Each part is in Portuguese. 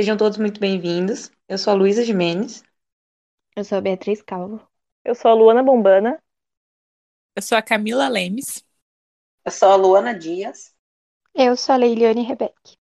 Sejam todos muito bem-vindos. Eu sou a Luísa Jimenez. Eu sou a Beatriz Calvo. Eu sou a Luana Bombana. Eu sou a Camila Lemes. Eu sou a Luana Dias. Eu sou a Leiliane Rebeck.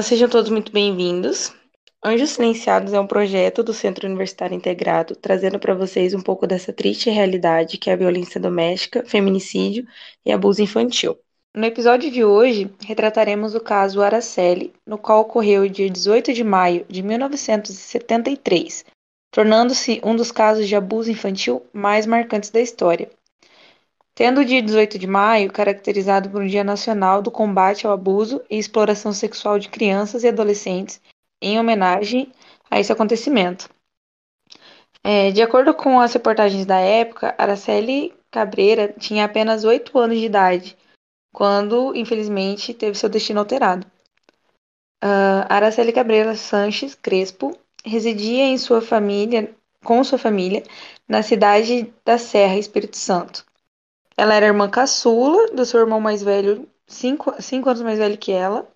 Sejam todos muito bem-vindos. Anjos Silenciados é um projeto do Centro Universitário Integrado, trazendo para vocês um pouco dessa triste realidade que é a violência doméstica, feminicídio e abuso infantil. No episódio de hoje, retrataremos o caso Araceli, no qual ocorreu dia 18 de maio de 1973, tornando-se um dos casos de abuso infantil mais marcantes da história. Tendo o dia 18 de maio caracterizado por um Dia Nacional do Combate ao Abuso e Exploração Sexual de Crianças e Adolescentes, em homenagem a esse acontecimento. É, de acordo com as reportagens da época, Araceli Cabreira tinha apenas 8 anos de idade quando, infelizmente, teve seu destino alterado. Uh, Araceli Cabreira Sanches Crespo residia em sua família, com sua família na cidade da Serra, Espírito Santo. Ela era irmã caçula do seu irmão mais velho, cinco, cinco anos mais velho que ela,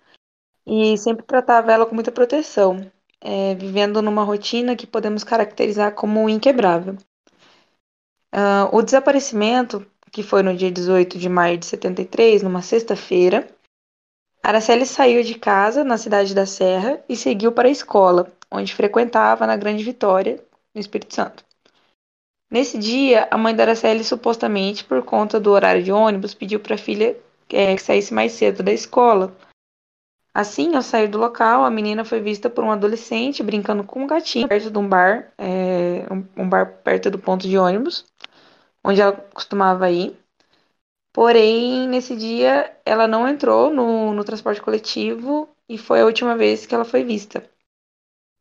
e sempre tratava ela com muita proteção, é, vivendo numa rotina que podemos caracterizar como inquebrável. Uh, o desaparecimento que foi no dia 18 de maio de 73, numa sexta-feira, Araceli saiu de casa na cidade da Serra e seguiu para a escola, onde frequentava na Grande Vitória, no Espírito Santo. Nesse dia, a mãe da Araceli, supostamente por conta do horário de ônibus, pediu para a filha é, que saísse mais cedo da escola. Assim, ao sair do local, a menina foi vista por um adolescente brincando com um gatinho perto de um bar, é, um, um bar perto do ponto de ônibus onde ela costumava ir. Porém, nesse dia, ela não entrou no, no transporte coletivo e foi a última vez que ela foi vista.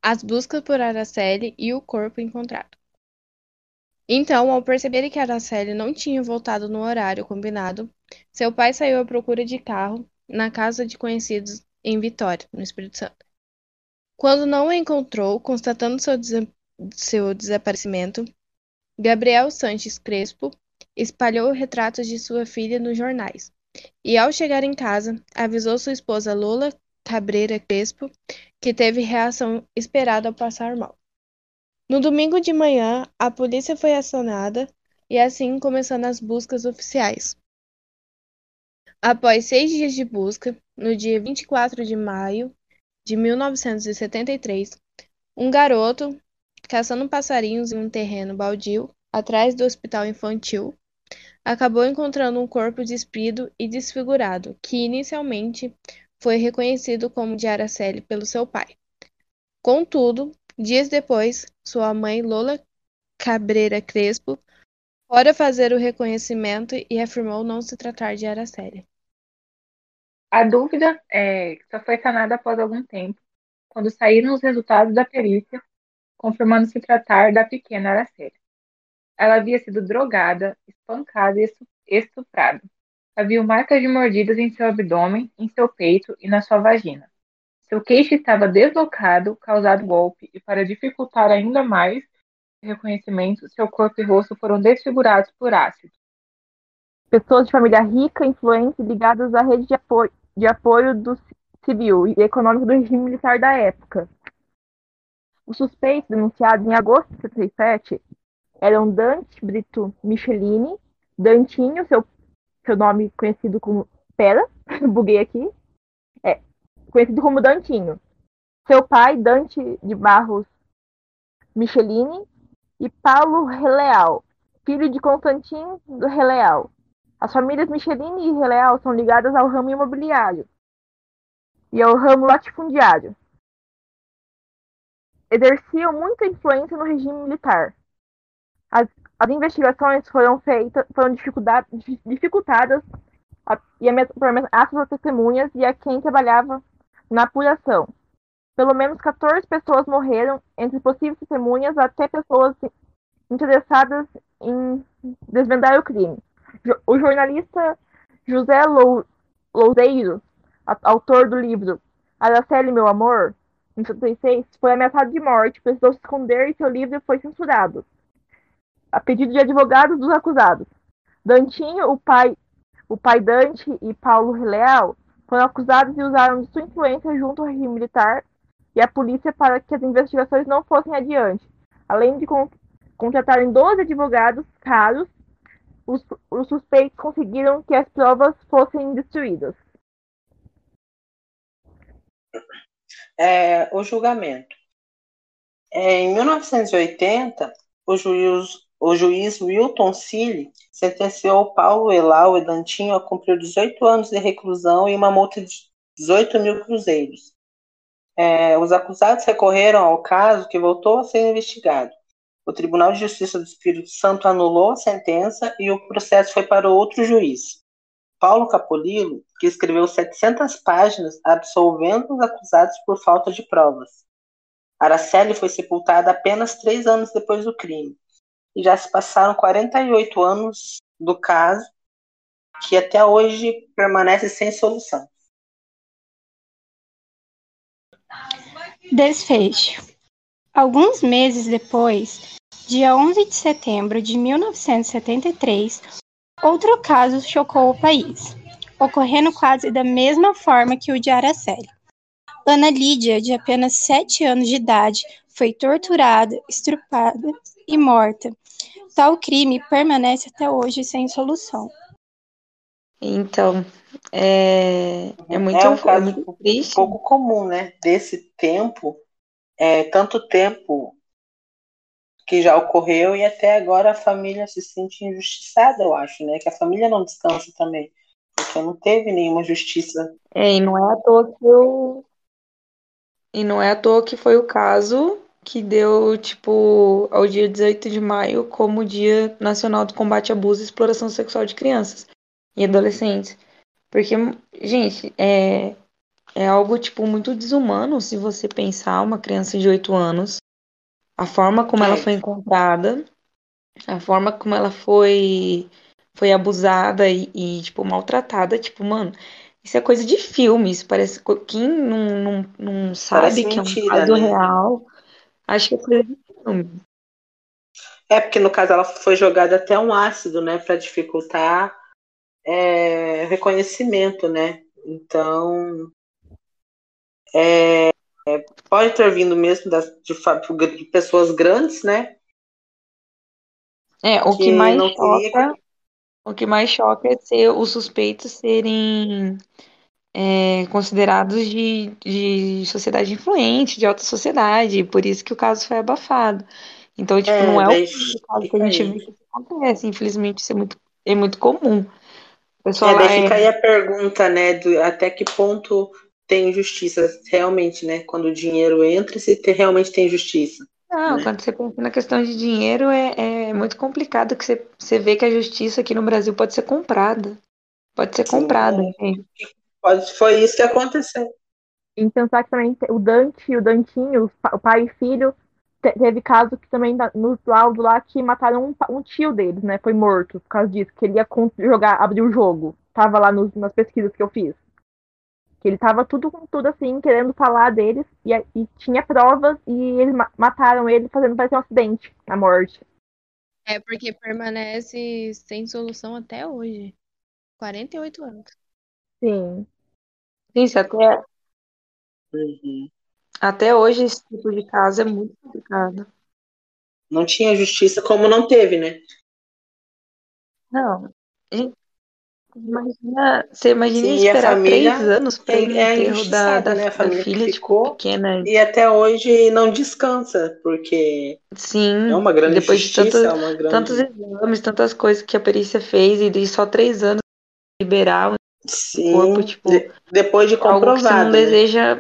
As buscas por Araceli e o corpo encontrado. Então, ao perceber que Araceli não tinha voltado no horário combinado, seu pai saiu à procura de carro na casa de conhecidos em Vitória, no Espírito Santo. Quando não a encontrou, constatando seu, des seu desaparecimento, Gabriel Sanches Crespo espalhou retratos de sua filha nos jornais e, ao chegar em casa, avisou sua esposa Lola Cabreira Crespo que teve reação esperada ao passar mal. No domingo de manhã, a polícia foi acionada e assim começando as buscas oficiais. Após seis dias de busca, no dia 24 de maio de 1973, um garoto caçando passarinhos em um terreno baldio atrás do hospital infantil, acabou encontrando um corpo despido e desfigurado, que inicialmente foi reconhecido como de Araceli pelo seu pai. Contudo, dias depois, sua mãe Lola Cabreira Crespo fora fazer o reconhecimento e afirmou não se tratar de Araceli. A dúvida é, só foi sanada após algum tempo, quando saíram os resultados da perícia confirmando se tratar da pequena Araceli. Ela havia sido drogada, espancada e estuprada. Havia marcas de mordidas em seu abdômen, em seu peito e na sua vagina. Seu queixo estava deslocado, causado golpe, e para dificultar ainda mais o reconhecimento, seu corpo e rosto foram desfigurados por ácido. Pessoas de família rica, influentes, ligadas à rede de apoio, de apoio do civil e econômico do regime militar da época. Os suspeitos denunciados em agosto de 77 eram Dante Brito Michelini, Dantinho, seu, seu nome conhecido como. Pera, buguei aqui. É, conhecido como Dantinho. Seu pai, Dante de Barros Michelini, e Paulo Releal, filho de Constantino Releal. As famílias Michelini e Releal são ligadas ao ramo imobiliário e ao ramo latifundiário exerciam muita influência no regime militar. As, as investigações foram feitas, foram dificultadas e a, por ameaças testemunhas e a quem trabalhava na apuração. Pelo menos 14 pessoas morreram, entre possíveis testemunhas até pessoas interessadas em desvendar o crime. O jornalista José Loureiro, autor do livro Araceli, meu amor, em 76, foi ameaçado de morte, precisou se esconder e seu livro foi censurado, a pedido de advogados dos acusados. Dantinho, o pai, o pai Dante e Paulo Leal foram acusados e usaram de sua influência junto ao regime militar e a polícia para que as investigações não fossem adiante, além de con contratarem 12 advogados caros, os, os suspeitos conseguiram que as provas fossem destruídas. É, o julgamento. É, em 1980, o juiz, o juiz Wilton Cille sentenciou Paulo Elau e Dantinho a cumprir 18 anos de reclusão e uma multa de 18 mil cruzeiros. É, os acusados recorreram ao caso que voltou a ser investigado. O Tribunal de Justiça do Espírito Santo anulou a sentença e o processo foi para outro juiz. Paulo Capolilo, que escreveu 700 páginas absolvendo os acusados por falta de provas. Araceli foi sepultada apenas três anos depois do crime. E já se passaram 48 anos do caso, que até hoje permanece sem solução. Desfecho. Alguns meses depois, dia 11 de setembro de 1973, outro caso chocou o país, ocorrendo quase da mesma forma que o de Araceli. Ana Lídia, de apenas sete anos de idade, foi torturada, estrupada e morta. Tal crime permanece até hoje sem solução. Então, é, é muito, é um caso é muito triste. pouco comum, né? Desse tempo, é, tanto tempo que já ocorreu e até agora a família se sente injustiçada, eu acho, né? Que a família não descansa também, porque não teve nenhuma justiça. É, e não é à toa que eu... E não é à toa que foi o caso que deu, tipo, ao dia 18 de maio como Dia Nacional do Combate à Abuso e Exploração Sexual de Crianças e Adolescentes. Porque, gente, é, é algo, tipo, muito desumano se você pensar uma criança de 8 anos, a forma como ela É. foi encontrada, a forma como ela foi, foi abusada e, e, tipo, maltratada, tipo, mano, isso é coisa de filme, isso parece, quem não, não, não sabe Parece que é um mentira, caso né? real, acho que é coisa de filme. É, porque no caso ela foi jogada até um ácido, né, para dificultar é, reconhecimento, né? Então, é, é, pode ter vindo mesmo das, de, de pessoas grandes, né? É, o que Que mais choca, o que mais choca é ser os suspeitos serem é, considerados de, de sociedade influente, de alta sociedade, e por isso que o caso foi abafado. Então, tipo, É, não é o caso que a gente aí. vê que acontece, infelizmente isso é muito, é muito comum. O pessoal É, daí é, fica aí a pergunta, né, do, até que ponto tem justiça realmente, né? Quando o dinheiro entra, se te- realmente tem justiça. Não, né? quando você pensa na questão de dinheiro, é, é muito complicado que você, você vê que a justiça aqui no Brasil pode ser comprada. Pode ser Sim, comprada, é. Pode, foi isso que aconteceu. E pensar que também o Dante e o Dantinho, o pai e filho, te- teve caso que também nos laudos lá que mataram um, um tio deles, né? Foi morto por causa disso, que ele ia jogar, abrir o jogo. Tava lá nos- nas pesquisas que eu fiz. Que ele tava tudo com tudo assim, querendo falar deles, e, e tinha provas, e eles ma- mataram ele fazendo parecer um acidente, a morte. É porque permanece sem solução até hoje. 48 anos. Sim. Gente, até, Uhum. até hoje esse tipo de caso é muito complicado. Não tinha justiça como não teve, né? Não. Gente, imagina, você imagina Sim, esperar família três anos para é, é da, da, né? A da família que filha, tipo, ficou pequena. e até hoje não descansa, porque é Sim, uma grande depois de justiça, tantos, é uma grande. tantos exames, tantas coisas que a perícia fez, e de só três anos liberar o Sim, corpo, tipo, de- depois de é algo que você não comprovado, né? deseja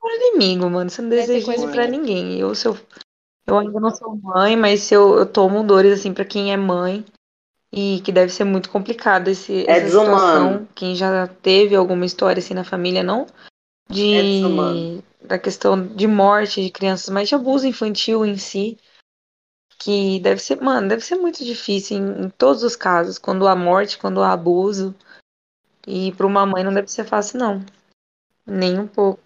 para inimigo, mano. Você não deseja coisa isso de pra ninguém. Eu, se eu, eu ainda não sou mãe, mas se eu, eu tomo dores assim pra quem é mãe. E que deve ser muito complicado esse, É essa situação. desumano. Quem já teve alguma história assim na família, não É de desumano. da questão de morte de crianças, mas de abuso infantil em si, que deve ser, mano, deve ser muito difícil em, em todos os casos, quando há morte, quando há abuso. E para uma mãe não deve ser fácil, não. Nem um pouco.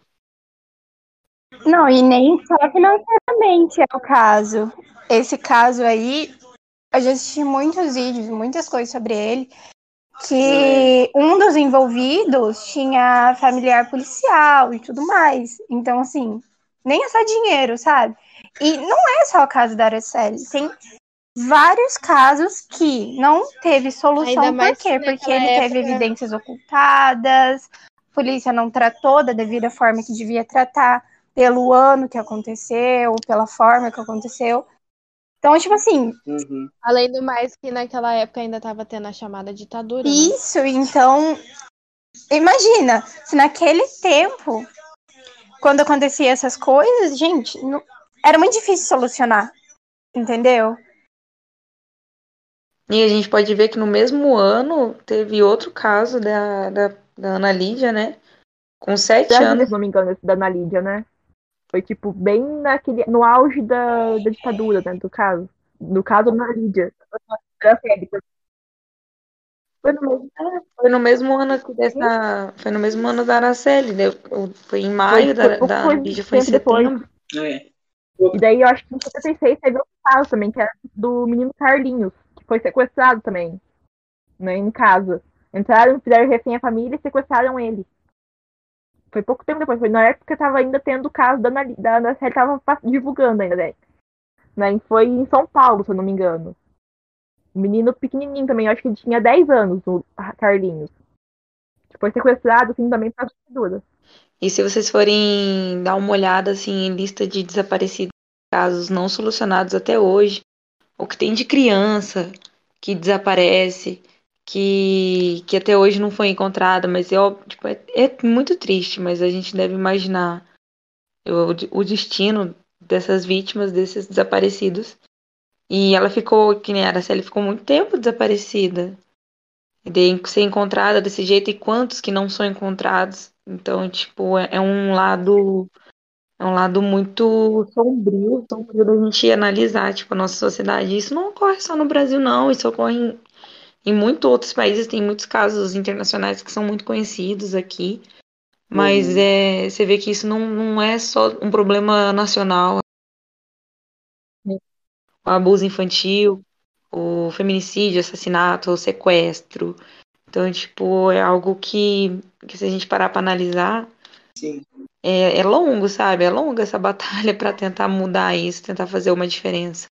Não, e nem só financeiramente é o caso. Esse caso aí, eu já assisti muitos vídeos, muitas coisas sobre ele. que um dos envolvidos tinha familiar policial e tudo mais. Então, assim, nem é só dinheiro, sabe? E não é só o caso da Araceli. Tem vários casos que não teve solução. Por quê? que Porque ele teve época- evidências ocultadas, a polícia não tratou da devida forma que devia tratar, pelo ano que aconteceu, pela forma que aconteceu. Então, tipo assim, Uhum. Além do mais que naquela época ainda tava tendo a chamada ditadura. né? Isso, então. Imagina, se naquele tempo, quando acontecia essas coisas, gente, não- era muito difícil solucionar. Entendeu? E a gente pode ver que no mesmo ano teve outro caso da, da, da Ana Lídia, né? Com sete anos. se não me engano, esse da Ana Lídia, né? Foi, tipo, bem naquele, no auge da, da ditadura, né, do caso. No caso, da Ana Lídia. Foi no mesmo, é, foi no mesmo ano que dessa. Foi no mesmo ano da Araceli. né? O- Foi em maio, da, foi da coisa Lídia foi em setembro. É. E daí eu acho que em 76 teve outro caso também, que era do menino Carlinhos, que foi sequestrado também, né, em casa. Entraram, fizeram refém à família e sequestraram ele. Foi pouco tempo depois, foi na época que tava ainda tendo o caso da Ana, da Ana Célia, tava divulgando ainda, né? né? Foi em São Paulo, se eu não me engano. Menino pequenininho também, acho que ele tinha 10 anos, o Carlinhos. Foi sequestrado, assim, também pra ditadura. E se vocês forem dar uma olhada assim em lista de desaparecidos, casos não solucionados até hoje, o que tem de criança que desaparece, que, que até hoje não foi encontrada, mas é, tipo, é, é muito triste, mas a gente deve imaginar o, o destino dessas vítimas, desses desaparecidos. E ela ficou, que nem a Araceli, ficou muito tempo desaparecida. De ser encontrada desse jeito e quantos que não são encontrados. Então, tipo, é, é um lado é um lado muito sombrio, sombrio da gente analisar, tipo, a nossa sociedade. Isso não ocorre só no Brasil, não. Isso ocorre em, em muitos outros países. Tem muitos casos internacionais que são muito conhecidos aqui. Mas Uhum. é, você vê que isso não, não é só um problema nacional. O abuso infantil, o feminicídio, assassinato, o sequestro. Então, tipo, é algo que, que se a gente parar para analisar, Sim. é, é longo, sabe? É longa essa batalha para tentar mudar isso, tentar fazer uma diferença.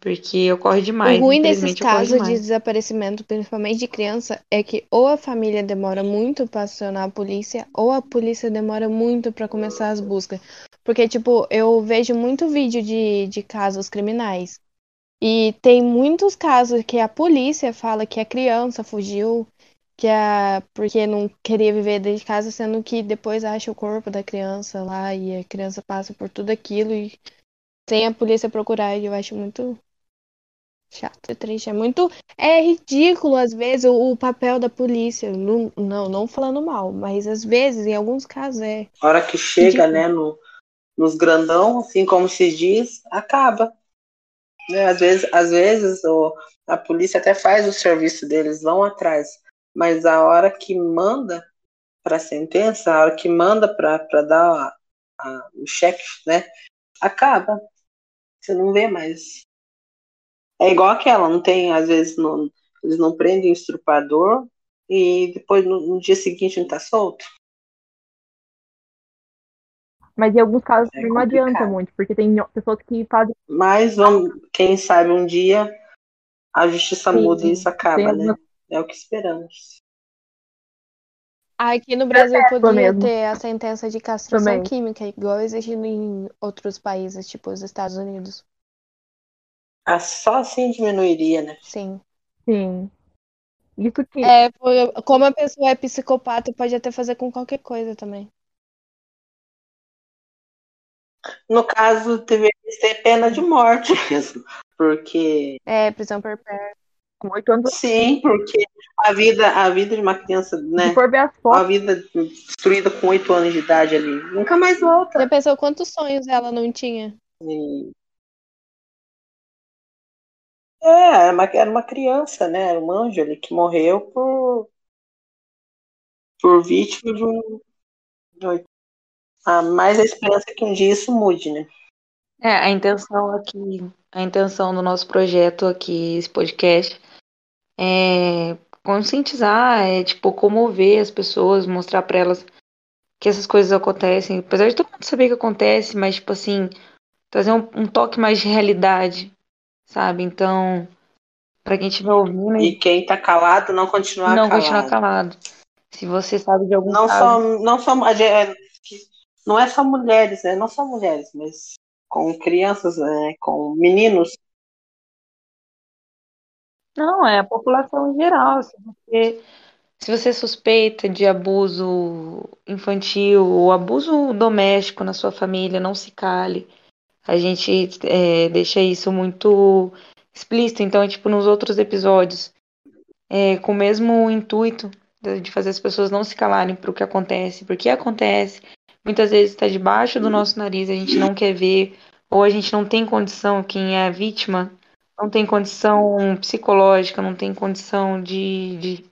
Porque ocorre demais, o ruim desses casos de desaparecimento, principalmente de criança, é que ou a família demora muito pra acionar a polícia, ou a polícia demora muito pra começar as buscas. Porque, tipo, eu vejo muito vídeo de, de casos criminais. E tem muitos casos que a polícia fala que a criança fugiu, que a, porque não queria viver dentro de casa, sendo que depois acha o corpo da criança lá e a criança passa por tudo aquilo e sem a polícia procurar. E eu acho muito chato, é triste. É muito. É ridículo, às vezes, o, o papel da polícia. Não, não, não falando mal, mas às vezes, em alguns casos, é. A hora que chega, Ridículo. né, no, nos grandão, assim como se diz, acaba. Né, Às vezes, às vezes o, a polícia até faz o serviço deles, vão atrás. Mas a hora que manda para sentença, a hora que manda para dar a- a- o cheque, né, acaba. Você não vê mais. É igual aquela, não tem, às vezes, não, eles não prendem o estrupador e depois no, no dia seguinte não tá solto. Mas em alguns casos É não adianta muito, porque tem pessoas que fazem. Mas vamos, quem sabe um dia a justiça Sim, muda e isso acaba, né? É o que esperamos. Aqui no Brasil podia mesmo. ter a sentença de castração Também. química, igual existe em outros países, tipo os Estados Unidos. Ah, só assim diminuiria, né? Sim. Sim. Isso que. É, como a pessoa é psicopata, pode até fazer com qualquer coisa também. No caso, deveria ser pena de morte mesmo. Porque, É, prisão perpétua. Com oito anos, sim, porque a vida, a vida de uma criança, né? se for ver as A fotos, vida destruída com oito anos de idade ali, nunca mais volta. Já pensou quantos sonhos ela não tinha? E- É, era uma, era uma criança, né? Era um anjo ali que morreu por, por vítima de um. de Ah, a esperança é que um dia isso mude, né? É, a intenção aqui, a intenção do nosso projeto aqui, esse podcast, é conscientizar, é tipo comover as pessoas, mostrar para elas que essas coisas acontecem, apesar de todo mundo saber que acontece, mas tipo assim, trazer um, um toque mais de realidade, sabe? Então, para quem estiver ouvindo, E quem tá calado não continuar não calado. continuar calado. Se você sabe de algum Não caso, só, não só, gente- não é só mulheres, né? Não só mulheres, mas com crianças, né? com meninos. Não, é a população em geral. Se você, se você suspeita de abuso infantil ou abuso doméstico na sua família, não se cale. A gente é, deixa isso muito explícito. Então, é tipo, nos outros episódios, é, com o mesmo intuito de fazer as pessoas não se calarem para o que acontece, porque acontece. Muitas vezes está debaixo do nosso nariz, a gente não quer ver, ou a gente não tem condição, quem é a vítima não tem condição psicológica, não tem condição de, de,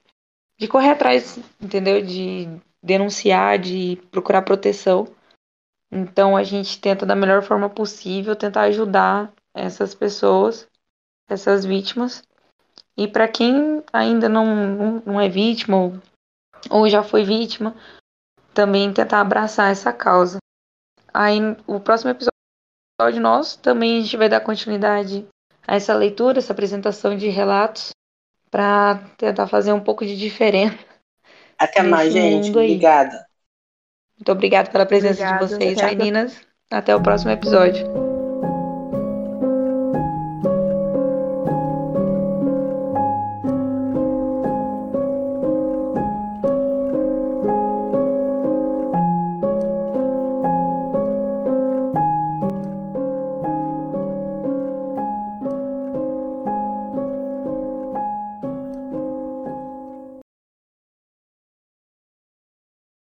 de correr atrás, entendeu? De denunciar, de procurar proteção. Então a gente tenta da melhor forma possível tentar ajudar essas pessoas, essas vítimas. E para quem ainda não, não, é vítima ou, ou já foi vítima, também tentar abraçar essa causa. Aí o próximo episódio nosso também a gente vai dar continuidade a essa leitura, essa apresentação de relatos, para tentar fazer um pouco de diferença. Até mais, gente. Obrigada. Muito obrigada pela presença de vocês, meninas. Até o próximo episódio.